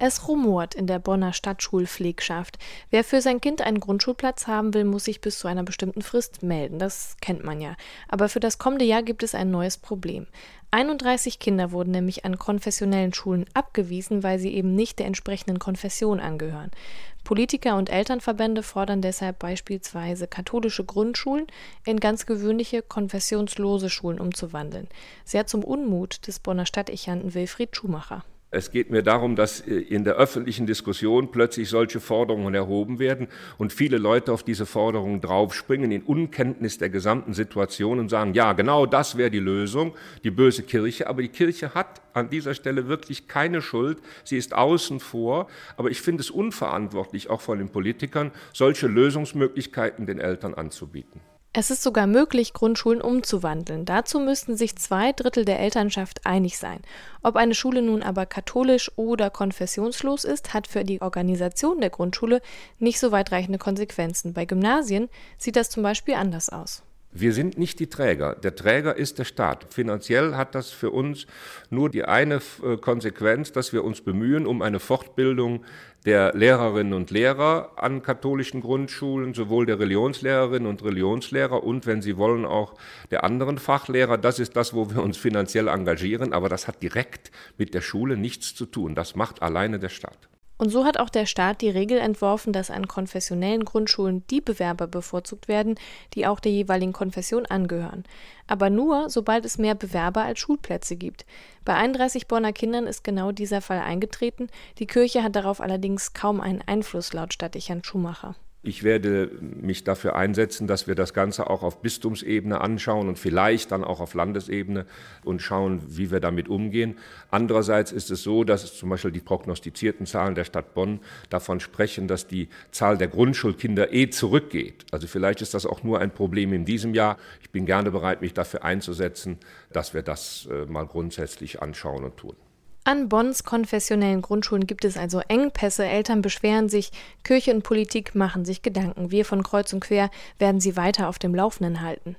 Es rumort in der Bonner Stadtschulpflegschaft. Wer für sein Kind einen Grundschulplatz haben will, muss sich bis zu einer bestimmten Frist melden. Das kennt man ja. Aber für das kommende Jahr gibt es ein neues Problem. 31 Kinder wurden nämlich an konfessionellen Schulen abgewiesen, weil sie eben nicht der entsprechenden Konfession angehören. Politiker und Elternverbände fordern deshalb beispielsweise katholische Grundschulen in ganz gewöhnliche konfessionslose Schulen umzuwandeln. Sehr zum Unmut des Bonner Stadtechanten Wilfried Schumacher. Es geht mir darum, dass äh, in der öffentlichen Diskussion plötzlich solche Forderungen erhoben werden und viele Leute auf diese Forderungen draufspringen in Unkenntnis der gesamten Situation und sagen, ja, genau das wäre die Lösung, die böse Kirche. Aber die Kirche hat an dieser Stelle wirklich keine Schuld. Sie ist außen vor. Aber ich finde es unverantwortlich, auch von den Politikern, solche Lösungsmöglichkeiten den Eltern anzubieten. Es ist sogar möglich, Grundschulen umzuwandeln. Dazu müssten sich zwei Drittel der Elternschaft einig sein. Ob eine Schule nun aber katholisch oder konfessionslos ist, hat für die Organisation der Grundschule nicht so weitreichende Konsequenzen. Bei Gymnasien sieht das zum Beispiel anders aus. Wir sind nicht die Träger. Der Träger ist der Staat. Finanziell hat das für uns nur die eine äh, Konsequenz, dass wir uns bemühen um eine Fortbildung der Lehrerinnen und Lehrer an katholischen Grundschulen, sowohl der Religionslehrerinnen und Religionslehrer und, wenn Sie wollen, auch der anderen Fachlehrer. Das ist das, wo wir uns finanziell engagieren, aber das hat direkt mit der Schule nichts zu tun. Das macht alleine der Staat. Und so hat auch der Staat die Regel entworfen, dass an konfessionellen Grundschulen die Bewerber bevorzugt werden, die auch der jeweiligen Konfession angehören. Aber nur, sobald es mehr Bewerber als Schulplätze gibt. Bei 31 Bonner Kindern ist genau dieser Fall eingetreten. Die Kirche hat darauf allerdings kaum einen Einfluss, laut Stadtdechant Schumacher. Ich werde mich dafür einsetzen, dass wir das Ganze auch auf Bistumsebene anschauen und vielleicht dann auch auf Landesebene und schauen, wie wir damit umgehen. Andererseits ist es so, dass zum Beispiel die prognostizierten Zahlen der Stadt Bonn davon sprechen, dass die Zahl der Grundschulkinder eh zurückgeht. Also vielleicht ist das auch nur ein Problem in diesem Jahr. Ich bin gerne bereit, mich dafür einzusetzen, dass wir das äh, mal grundsätzlich anschauen und tun. An Bonns konfessionellen Grundschulen gibt es also Engpässe, Eltern beschweren sich, Kirche und Politik machen sich Gedanken. Wir von Kreuz und Quer werden sie weiter auf dem Laufenden halten.